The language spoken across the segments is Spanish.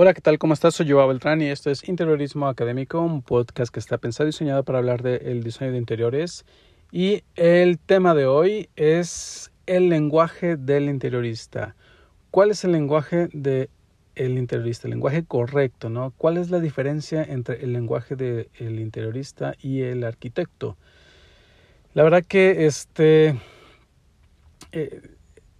Hola, ¿qué tal? ¿Cómo estás? Soy Joao Beltrán y esto es Interiorismo Académico, un podcast que está pensado y diseñado para hablar del diseño de interiores. Y el tema de hoy es el lenguaje del interiorista. ¿Cuál es el lenguaje del interiorista? El lenguaje correcto, ¿no? ¿Cuál es la diferencia entre el lenguaje del interiorista y el arquitecto? La verdad que este... Eh,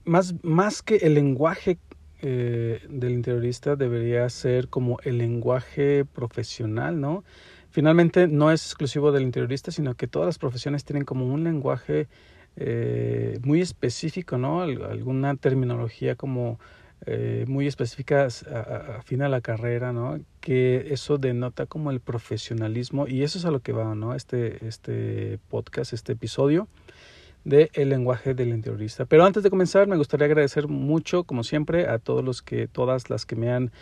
más, más que el lenguaje eh, del interiorista debería ser como el lenguaje profesional, ¿no? Finalmente no es exclusivo del interiorista, sino que todas las profesiones tienen como un lenguaje eh, muy específico, ¿no? Alguna terminología como eh, muy específica afina a la carrera, ¿no? Que eso denota como el profesionalismo y eso es a lo que va, ¿no? Este, este podcast, este episodio de El lenguaje del interiorista. Pero antes de comenzar, me gustaría agradecer mucho, como siempre, a todos los que, todas las que me han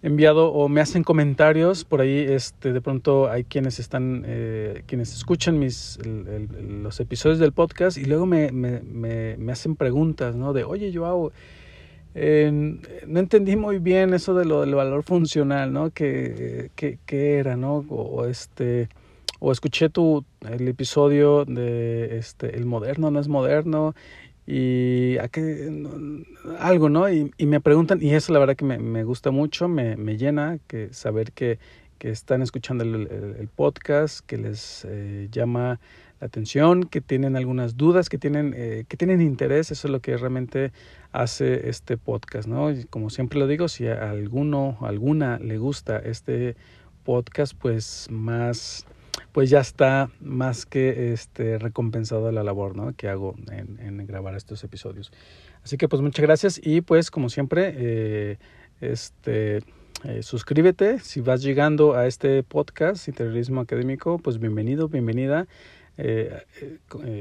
enviado o me hacen comentarios. Por ahí este de pronto hay quienes están eh, quienes escuchan mis los episodios del podcast y luego me, me, me, hacen preguntas no de oye Joao no entendí muy bien eso de lo del valor funcional no que, que, era no o este o escuché tu el episodio de este el moderno no es moderno y a qué, algo no y, y, me preguntan y eso la verdad que me, me gusta mucho me, me, llena que saber que, que están escuchando el, podcast que les eh, llama la atención que tienen algunas dudas que tienen eh, que tienen interés eso es lo que realmente hace este podcast no y como siempre lo digo si a alguno alguna le gusta este podcast pues más pues ya está más que este, recompensado la labor ¿no? que hago en, grabar estos episodios. Así que pues muchas gracias y pues como siempre, eh, este, eh, suscríbete si vas llegando a este podcast, Interiorismo Académico, pues bienvenido, bienvenida. Eh,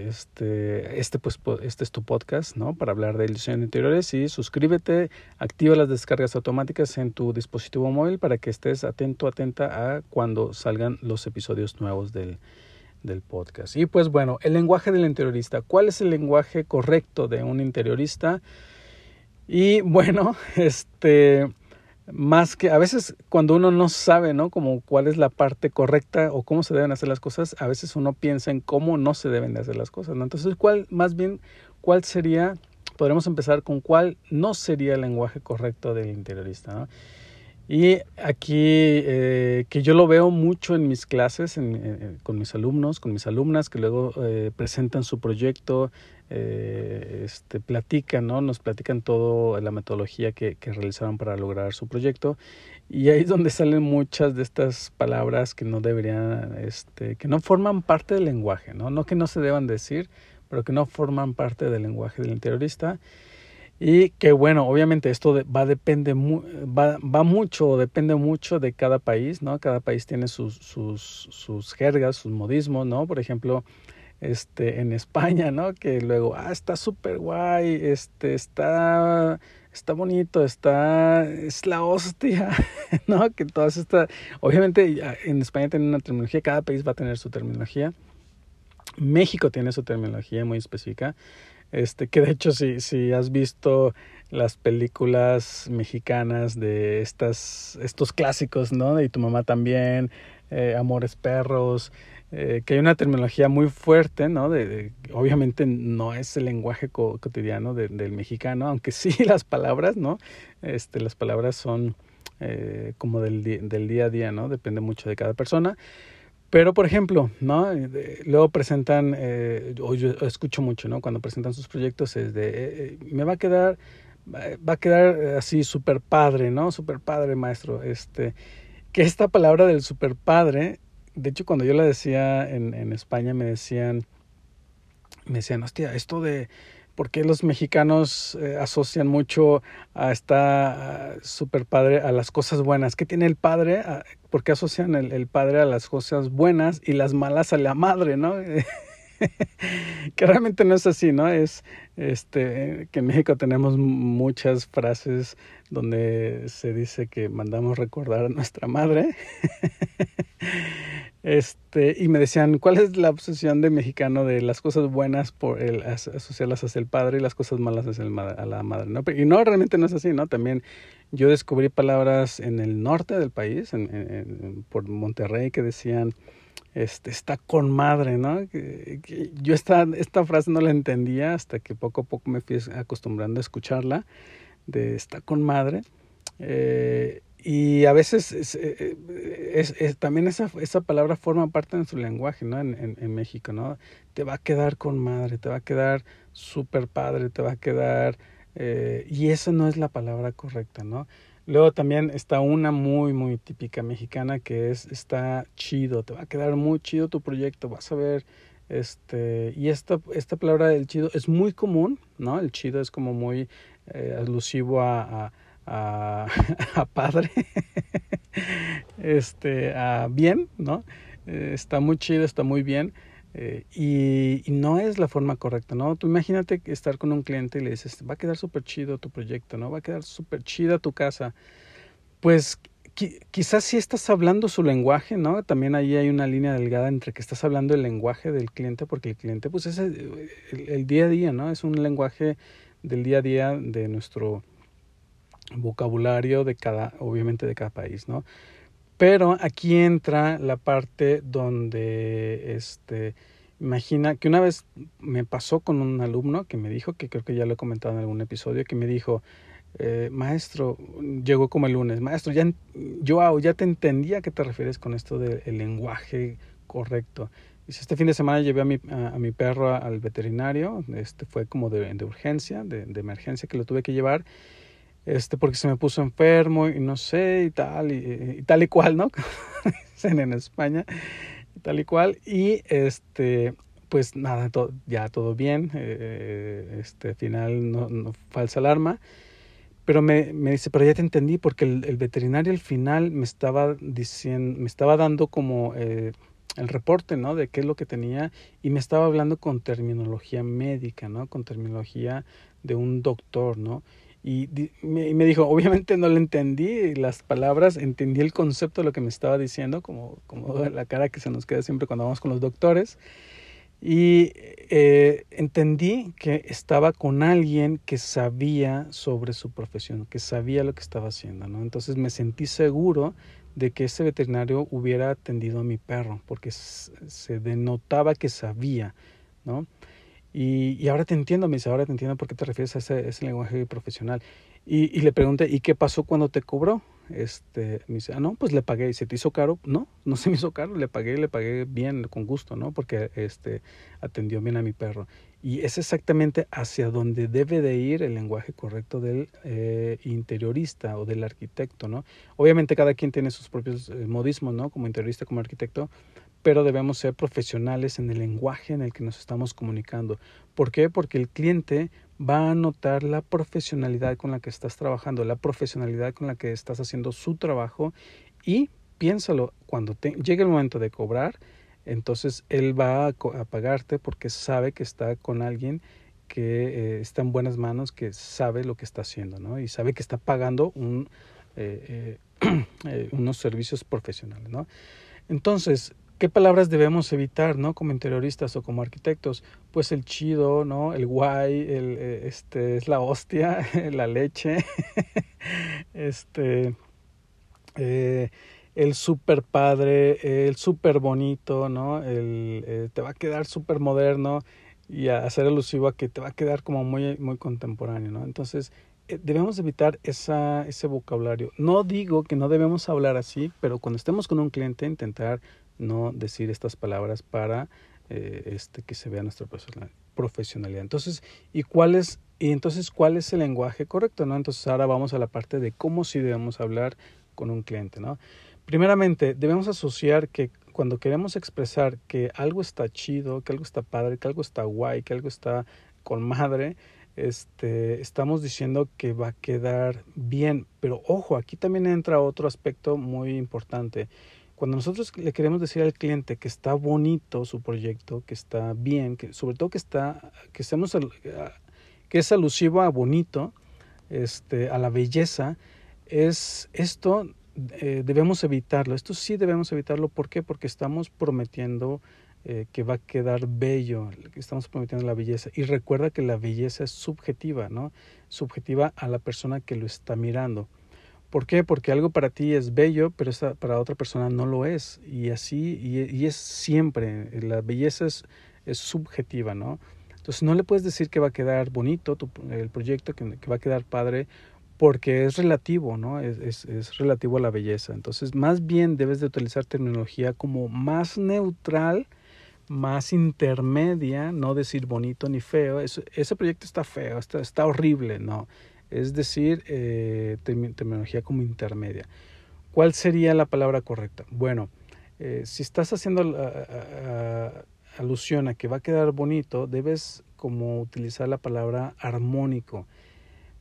este, este, pues, este es tu podcast, ¿no? Para hablar de de interiores y suscríbete, activa las descargas automáticas en tu dispositivo móvil para que estés atento, atenta a cuando salgan los episodios nuevos del, del podcast. Y pues bueno, el lenguaje del interiorista. ¿Cuál es el lenguaje correcto de un interiorista? Y bueno, este más que a veces cuando uno no sabe, ¿no? Como cuál es la parte correcta o cómo se deben hacer las cosas, a veces uno piensa en cómo no se deben de hacer las cosas, ¿no? Entonces, ¿cuál, más bien, cuál sería, podremos empezar con cuál no sería el lenguaje correcto del interiorista, ¿no? Y aquí, eh, que yo lo veo mucho en mis clases, en, con mis alumnos, con mis alumnas, que luego eh, presentan su proyecto, eh, este, platican, ¿no? Nos platican todo la metodología que, que realizaron para lograr su proyecto. Y ahí es donde salen muchas de estas palabras que no deberían, este, que no forman parte del lenguaje, ¿no? No que no se deban decir, pero que no forman parte del lenguaje del interiorista. Y que bueno, obviamente esto va, depende, va, va mucho, depende mucho de cada país, ¿no? Cada país tiene sus, sus, sus jergas, sus modismos, ¿no? Por ejemplo, este, en España, ¿no? Que luego, ah, está súper guay, este, está, está bonito, está, es la hostia, ¿no? Que todas estas, obviamente en España tiene una terminología, cada país va a tener su terminología. México tiene su terminología muy específica. Este, que de hecho si, si has visto las películas mexicanas de estas, estos clásicos, ¿no? Y tu mamá también, eh, Amores Perros, eh, que hay una terminología muy fuerte, ¿no? Obviamente no es el lenguaje cotidiano del mexicano, aunque sí las palabras, ¿no? Este, las palabras son eh, como del, del día a día, ¿no? Depende mucho de cada persona. Pero, por ejemplo, ¿no? Luego presentan, eh, yo escucho mucho, ¿no? Cuando presentan sus proyectos es de, eh, me va a quedar, va a quedar así súper padre, ¿no? Súper padre, maestro. Este, que esta palabra del súper padre, de hecho, cuando yo la decía en, en España, me decían, me decían, hostia, esto de por qué los mexicanos eh, asocian mucho a esta super padre a las cosas buenas. ¿Qué tiene el padre? Ah, ¿Por qué asocian el, el, padre a las cosas buenas y las malas a la madre, no? que realmente no es así, ¿no? Es este que en México tenemos muchas frases donde se dice que mandamos recordar a nuestra madre. Este, y me decían, ¿cuál es la obsesión de mexicano de las cosas buenas por el asociarlas hacia el padre y las cosas malas hacia el, a la madre? ¿no? Y no, realmente no es así, ¿no? También yo descubrí palabras en el norte del país, por Monterrey, que decían, este, está con madre, ¿no? yo esta, esta frase no la entendía hasta que poco a poco me fui acostumbrando a escucharla, de está con madre. Eh, y a veces es, eh, es, también esa, esa palabra forma parte de su lenguaje, ¿no? En, en, México, ¿no? Te va a quedar con madre, te va a quedar súper padre, te va a quedar... Eh, y esa no es la palabra correcta, ¿no? Luego también está una muy, muy típica mexicana que es, está chido, te va a quedar muy chido tu proyecto, vas a ver, este, y esta, esta palabra del chido es muy común, ¿no? El chido es como muy eh, alusivo a a, a padre, este, a bien, ¿no? Eh, está muy chido, está muy bien. Eh, y, no es la forma correcta, ¿no? Tú imagínate estar con un cliente y le dices, va a quedar súper chido tu proyecto, ¿no? Va a quedar súper chida tu casa. Pues quizás si estás hablando su lenguaje, ¿no? También ahí hay una línea delgada entre que estás hablando el lenguaje del cliente, porque el cliente, pues es el día a día, ¿no? Es un lenguaje del día a día de nuestro vocabulario de cada, obviamente de cada país, ¿no? Pero aquí entra la parte donde, este, imagina que una vez me pasó con un alumno que me dijo, que creo que ya lo he comentado en algún episodio, que me dijo, eh, maestro, llegó como el lunes, maestro, ya, yo ya te entendía a qué te refieres con esto del lenguaje correcto. Dice, este fin de semana llevé a mi, a, mi perro al veterinario, este fue como de, de urgencia, de, de emergencia que lo tuve que llevar este, porque se me puso enfermo y no sé, y tal, y, tal y cual, ¿no? Dicen en España, y tal y cual. Y este, pues nada, ya todo bien, eh, este, final no, no, falsa alarma. Pero me, me dice, pero ya te entendí, porque el, el, veterinario al final me estaba diciendo, me estaba dando como eh, el reporte, ¿no? De qué es lo que tenía y me estaba hablando con terminología médica, ¿no? Con terminología de un doctor, ¿no? Y me, dijo, obviamente no le entendí las palabras, entendí el concepto de lo que me estaba diciendo, como, como la cara que se nos queda siempre cuando vamos con los doctores. Y eh, entendí que estaba con alguien que sabía sobre su profesión, que sabía lo que estaba haciendo, ¿no? Entonces me sentí seguro de que ese veterinario hubiera atendido a mi perro, porque se denotaba que sabía, ¿no? Y, y, ahora te entiendo, me dice, ahora te entiendo por qué te refieres a ese, lenguaje profesional. Y, y, le pregunté, ¿y qué pasó cuando te cobró? Este, me dice, ah, no, pues le pagué. ¿Y se te hizo caro? No, no se me hizo caro, le pagué, le pagué bien, con gusto, ¿no? Porque este, atendió bien a mi perro. Y es exactamente hacia donde debe de ir el lenguaje correcto del eh, interiorista o del arquitecto, ¿no? Obviamente cada quien tiene sus propios eh, modismos, ¿no? Como interiorista, como arquitecto, pero debemos ser profesionales en el lenguaje en el que nos estamos comunicando. ¿Por qué? Porque el cliente va a notar la profesionalidad con la que estás trabajando, la profesionalidad con la que estás haciendo su trabajo y piénsalo, cuando te, llegue el momento de cobrar, entonces él va a, pagarte porque sabe que está con alguien que eh, está en buenas manos, que sabe lo que está haciendo, ¿no? Y sabe que está pagando eh, eh, unos servicios profesionales, ¿no? Entonces, ¿Qué palabras debemos evitar, no? Como interioristas o como arquitectos. Pues el chido, ¿no? El guay, el, este, es la hostia, la leche, este, eh, el super padre, el super bonito, ¿no? El, eh, te va a quedar súper moderno y a hacer alusivo a que te va a quedar como muy, muy contemporáneo, ¿no? Entonces, debemos evitar esa, ese vocabulario. No digo que no debemos hablar así, pero cuando estemos con un cliente, intentar no decir estas palabras para eh, este, que se vea nuestra profesionalidad. Entonces, ¿y cuál es, y entonces, ¿cuál es el lenguaje correcto? ¿no? Entonces, ahora vamos a la parte de cómo sí debemos hablar con un cliente. ¿no? Primeramente, debemos asociar que cuando queremos expresar que algo está chido, que algo está padre, que algo está guay, que algo está con madre, este, estamos diciendo que va a quedar bien. Pero ojo, aquí también entra otro aspecto muy importante. Cuando nosotros le queremos decir al cliente que está bonito su proyecto, que está bien, que sobre todo que está, que estemos, que es alusivo a bonito, este, a la belleza, es esto eh, debemos evitarlo. Esto sí debemos evitarlo. ¿Por qué? Porque estamos prometiendo eh, que va a quedar bello, estamos prometiendo la belleza. Y recuerda que la belleza es subjetiva, ¿no? Subjetiva a la persona que lo está mirando. ¿Por qué? Porque algo para ti es bello, pero para otra persona no lo es. Y así, y, es siempre, la belleza es, es, subjetiva, ¿no? Entonces no le puedes decir que va a quedar bonito el proyecto, que, que va a quedar padre, porque es relativo, ¿no? Es, relativo a la belleza. Entonces, más bien debes de utilizar terminología como más neutral, más intermedia, no decir bonito ni feo. ese proyecto está feo, está, está horrible, ¿no? Es decir, eh, terminología como intermedia. ¿Cuál sería la palabra correcta? Bueno, eh, si estás haciendo alusión a que va a quedar bonito, debes como utilizar la palabra armónico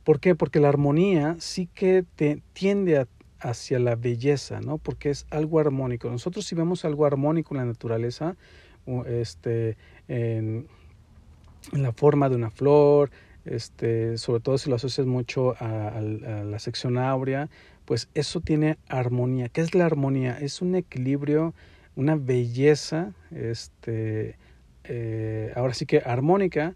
¿Por qué? Porque la armonía sí que te tiende hacia la belleza, ¿no? Porque es algo armónico. Nosotros si vemos algo armónico en la naturaleza, este, en, la forma de una flor, este, sobre todo si lo asocias mucho a, la sección áurea, pues eso tiene armonía. ¿Qué es la armonía? Es un equilibrio, una belleza, este, eh, ahora sí que armónica,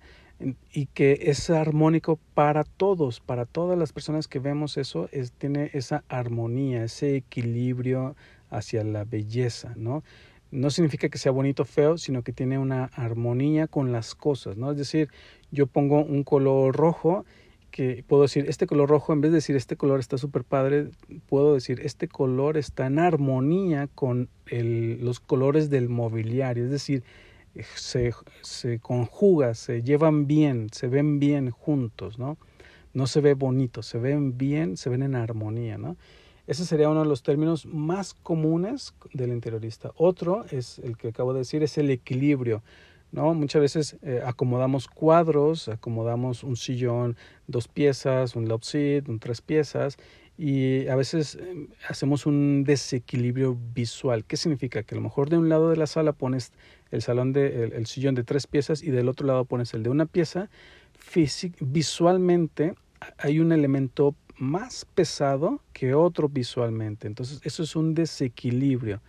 y que es armónico para todos, para todas las personas que vemos eso, es, tiene esa armonía, ese equilibrio hacia la belleza, ¿no? No significa que sea bonito o feo, sino que tiene una armonía con las cosas, ¿no? Es decir, yo pongo un color rojo que puedo decir, este color rojo, en vez de decir este color está súper padre, puedo decir, este color está en armonía con el, los colores del mobiliario, es decir, se, se conjuga, se llevan bien, se ven bien juntos, ¿no? No se ve bonito, se ven bien, se ven en armonía, ¿no? Ese sería uno de los términos más comunes del interiorista. Otro es el que acabo de decir, es el equilibrio. ¿no? Muchas veces eh, acomodamos cuadros, acomodamos un sillón, dos piezas, un love un tres piezas, y a veces em, hacemos un desequilibrio visual. ¿Qué significa? Que a lo mejor de un lado de la sala pones el salón de el, sillón de tres piezas y del otro lado pones el de una pieza. visualmente hay un elemento más pesado que otro visualmente. Entonces, eso es un desequilibrio.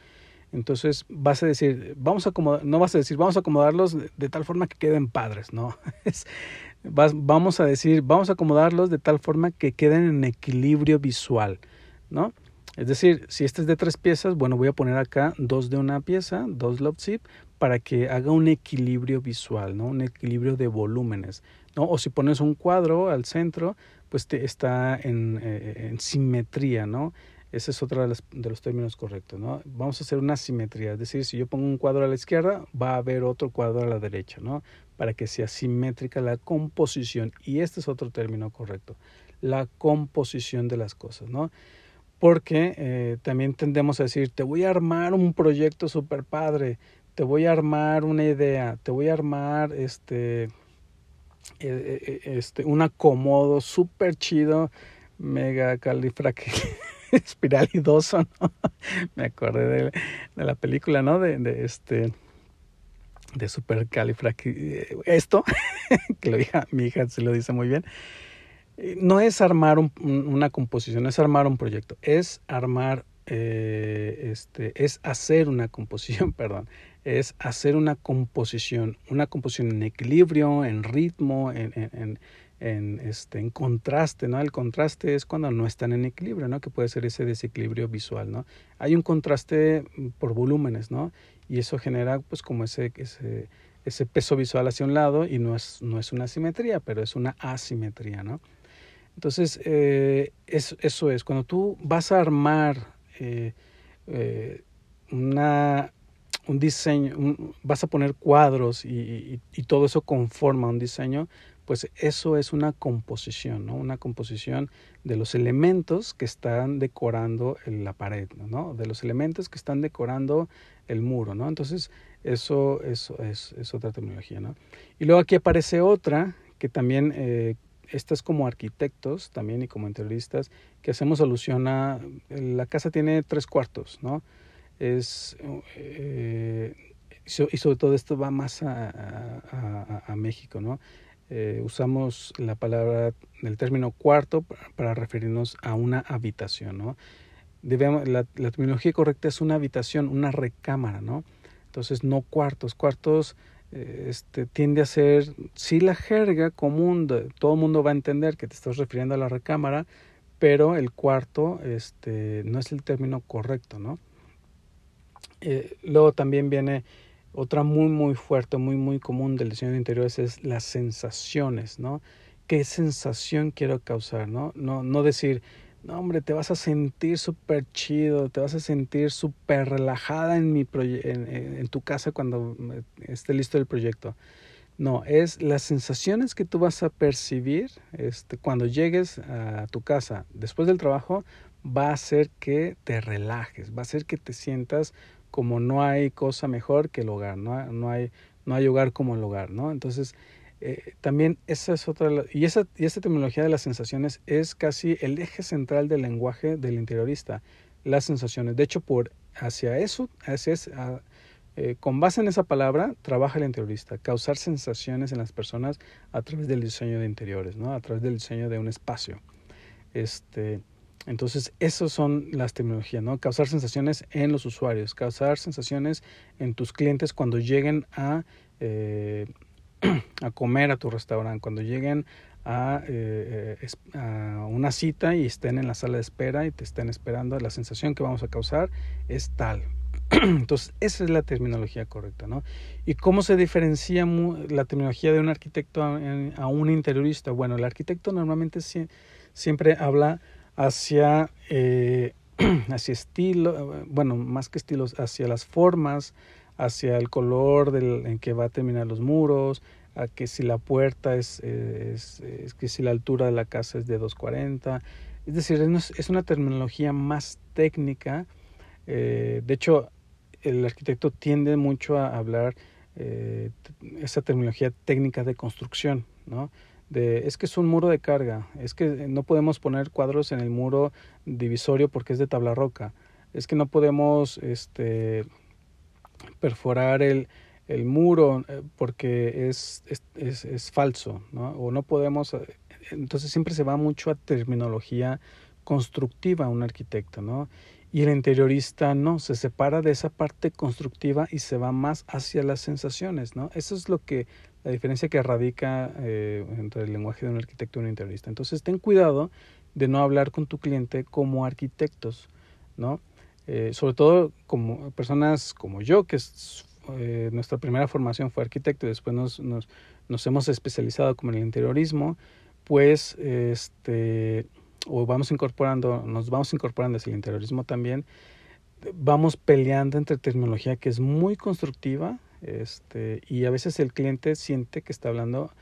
Entonces, vas a decir, vamos a acomodar, no vas a decir, vamos a acomodarlos de, tal forma que queden padres, no. vamos a decir, vamos a acomodarlos de tal forma que queden en equilibrio visual, ¿no? Es decir, si este es de tres piezas, bueno, voy a poner acá dos de una pieza, dos love zip, para que haga un equilibrio visual, ¿no? Un equilibrio de volúmenes, ¿no? O si pones un cuadro al centro, pues te está en, eh, en simetría, ¿no? Ese es otro de, de, los términos correctos, ¿no? Vamos a hacer una simetría, es decir, si yo pongo un cuadro a la izquierda, va a haber otro cuadro a la derecha, ¿no? Para que sea simétrica la composición. Y este es otro término correcto, la composición de las cosas, ¿no? Porque eh, también tendemos a decir, te voy a armar un proyecto super padre, te voy a armar una idea, te voy a armar este, eh, eh, este un acomodo súper chido, mega espiralidoso, ¿no? Me acordé de, la película, ¿no? De, de este de super esto que lo mi hija se lo dice muy bien no es armar un, una composición es armar un proyecto es armar eh, este es hacer una composición perdón es hacer una composición, una composición en equilibrio, en ritmo, en, este, en contraste, ¿no? El contraste es cuando no están en equilibrio, ¿no? Que puede ser ese desequilibrio visual, ¿no? Hay un contraste por volúmenes, ¿no? Y eso genera, pues, como ese, ese, ese peso visual hacia un lado y no es, no es una simetría, pero es una asimetría, ¿no? Entonces, eh, es, eso es, cuando tú vas a armar eh, eh, una, un diseño, vas a poner cuadros y, y, todo eso conforma un diseño, pues eso es una composición, ¿no? Una composición de los elementos que están decorando la pared, ¿no? De los elementos que están decorando el muro, ¿no? Entonces, eso, es, otra terminología, ¿no? Y luego aquí aparece otra que también, eh, esta es como arquitectos también y como interioristas, que hacemos alusión a, la casa tiene tres cuartos, ¿no? es eh, y sobre todo esto va más a, a, México, ¿no? Eh, usamos la palabra, el término cuarto para referirnos a una habitación, ¿no? debemos, la, terminología correcta es una habitación, una recámara, ¿no? Entonces, no cuartos. Cuartos eh, este, tiende a ser, sí la jerga común, todo el mundo va a entender que te estás refiriendo a la recámara, pero el cuarto este, no es el término correcto, ¿no? Eh, luego también viene otra muy, muy fuerte, muy, muy común de interiores es las sensaciones, ¿no? ¿Qué sensación quiero causar, no? No, no decir, no, hombre, te vas a sentir súper chido, te vas a sentir súper relajada en, mi en, en, tu casa cuando esté listo el proyecto. No, es las sensaciones que tú vas a percibir este, cuando llegues a tu casa después del trabajo, va a hacer que te relajes, va a hacer que te sientas como no hay cosa mejor que el hogar, no, no, hay, no hay hogar como el hogar, ¿no? Entonces, eh, también esa es otra, y esa, y esta terminología de las sensaciones es casi el eje central del lenguaje del interiorista, las sensaciones. De hecho, por hacia eso, hacia eh, con base en esa palabra, trabaja el interiorista, causar sensaciones en las personas a través del diseño de interiores, ¿no? a través del diseño de un espacio. Este, entonces, esas son las terminologías, ¿no? Causar sensaciones en los usuarios, causar sensaciones en tus clientes cuando lleguen a eh, a comer a tu restaurante, cuando lleguen a, eh, a, una cita y estén en la sala de espera y te estén esperando, la sensación que vamos a causar es tal. Entonces, esa es la terminología correcta, ¿no? ¿Y cómo se diferencia la terminología de un arquitecto a, un interiorista? Bueno, el arquitecto normalmente siempre habla hacia, eh, hacia estilo, bueno, más que estilos, hacia las formas, hacia el color del, en que va a terminar los muros, a que si la puerta es, es, es que si la altura de la casa es de 240. Es decir, es una terminología más técnica. Eh, de hecho, el arquitecto tiende mucho a hablar eh, esa terminología técnica de construcción, ¿no? Es que es un muro de carga, es que no podemos poner cuadros en el muro divisorio porque es de tabla roca, es que no podemos este, perforar el, el muro eh, porque es, es, es, falso, ¿no? O no podemos, eh, entonces siempre se va mucho a terminología constructiva un arquitecto, ¿no? Y el interiorista no, se separa de esa parte constructiva y se va más hacia las sensaciones, ¿no? Eso es lo que, la diferencia que radica eh, entre el lenguaje de un arquitecto y un interiorista. Entonces ten cuidado de no hablar con tu cliente como arquitectos, ¿no? Eh, sobre todo como personas como yo, que eh, nuestra primera formación fue arquitecto y después nos, hemos especializado como en el interiorismo, pues este, o vamos incorporando, nos vamos incorporando hacia el interiorismo también, vamos peleando entre terminología que es muy constructiva este, y a veces el cliente siente que está hablando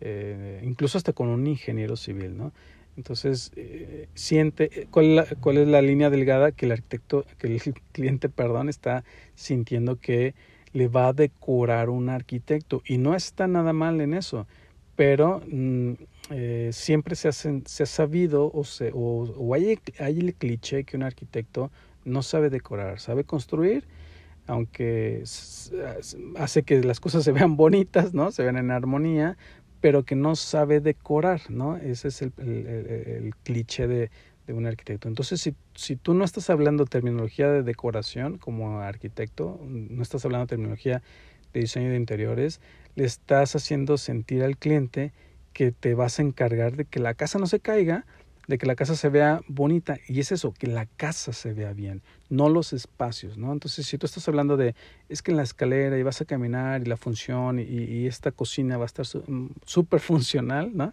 eh, incluso hasta con un ingeniero civil, ¿no? Entonces, eh, siente eh, ¿cuál la, cuál es la línea delgada que el arquitecto, que el cliente, perdón, está sintiendo que le va a decorar un arquitecto. Y no está nada mal en eso, pero mm, siempre se, se ha sabido o, se, o, o hay el cliché que un arquitecto no sabe decorar, sabe construir, aunque hace que las cosas se vean bonitas, ¿no? Se vean en armonía, pero que no sabe decorar, ¿no? Ese es el, el, el, cliché de, de, un arquitecto. Entonces, si, si tú no estás hablando terminología de decoración como arquitecto, no estás hablando terminología de diseño de interiores, le estás haciendo sentir al cliente que te vas a encargar de que la casa no se caiga, de que la casa se vea bonita. Y es eso, que la casa se vea bien, no los espacios, ¿no? Entonces, si tú estás hablando de, es que en la escalera y vas a caminar y la función y, esta cocina va a estar súper funcional, ¿no?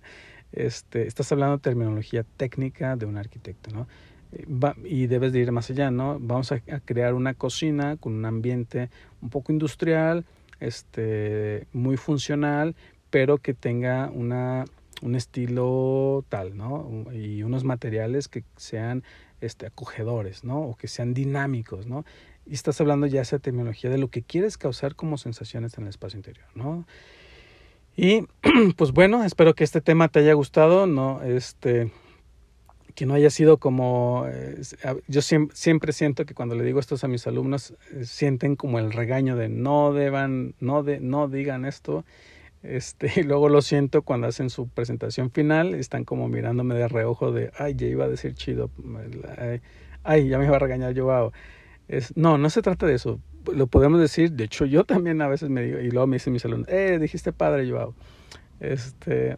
Este, estás hablando de terminología técnica de un arquitecto, ¿no? Eh, va, y debes de ir más allá, ¿no? Vamos a, a, crear una cocina con un ambiente un poco industrial, este, muy funcional, pero que tenga una un estilo tal, ¿no? Y unos materiales que sean este, acogedores, ¿no? O que sean dinámicos, ¿no? Y estás hablando ya esa terminología de lo que quieres causar como sensaciones en el espacio interior, ¿no? Y pues bueno, espero que este tema te haya gustado, ¿no? Este, que no haya sido como, eh, yo siempre, siempre, siento que cuando le digo esto a mis alumnos, eh, sienten como el regaño de no deban, no, de, no digan esto este, y luego lo siento cuando hacen su presentación final, están como mirándome de reojo de, ay, ya iba a decir chido, Ay, ya me iba a regañar Joao. Es, no, no se trata de eso. Lo podemos decir, de hecho yo también a veces me digo, y luego me dicen mis alumnos, eh, dijiste padre Joao. Este,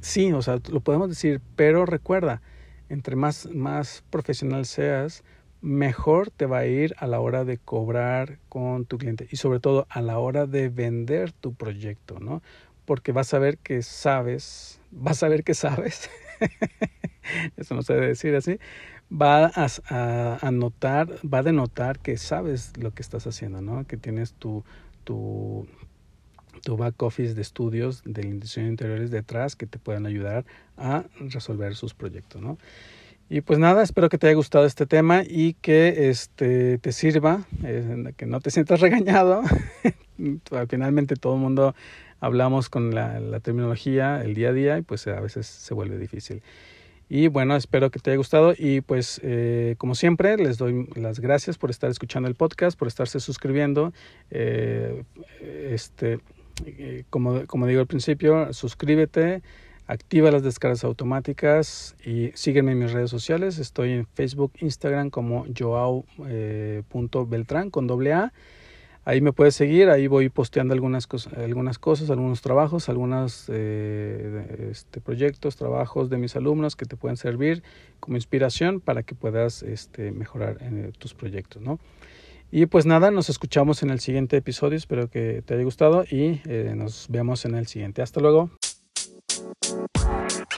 sí, o sea, lo podemos decir, pero recuerda, entre más, más profesional seas, mejor te va a ir a la hora de cobrar con tu cliente y sobre todo a la hora de vender tu proyecto, ¿no? Porque vas a ver que sabes, vas a ver que sabes, eso no se debe decir así, va a, a, notar, va a denotar que sabes lo que estás haciendo, ¿no? Que tienes tu, tu, tu back office de estudios de diseño de interiores detrás que te puedan ayudar a resolver sus proyectos, ¿no? Y pues nada, espero que te haya gustado este tema y que este, te sirva, eh, que no te sientas regañado. Finalmente todo el mundo hablamos con la, la, terminología el día a día y pues a veces se vuelve difícil. Y bueno, espero que te haya gustado y pues eh, como siempre les doy las gracias por estar escuchando el podcast, por estarse suscribiendo. Eh, este, eh, como, como digo al principio, suscríbete activa las descargas automáticas y sígueme en mis redes sociales. Estoy en Facebook, Instagram como joao.beltrán con doble A. Ahí me puedes seguir, ahí voy posteando algunas, cosas, algunas cosas, algunos trabajos, algunos eh, este, proyectos, trabajos de mis alumnos que te pueden servir como inspiración para que puedas este, mejorar en, tus proyectos. ¿no? Y pues nada, nos escuchamos en el siguiente episodio, espero que te haya gustado y eh, nos vemos en el siguiente. Hasta luego. Right.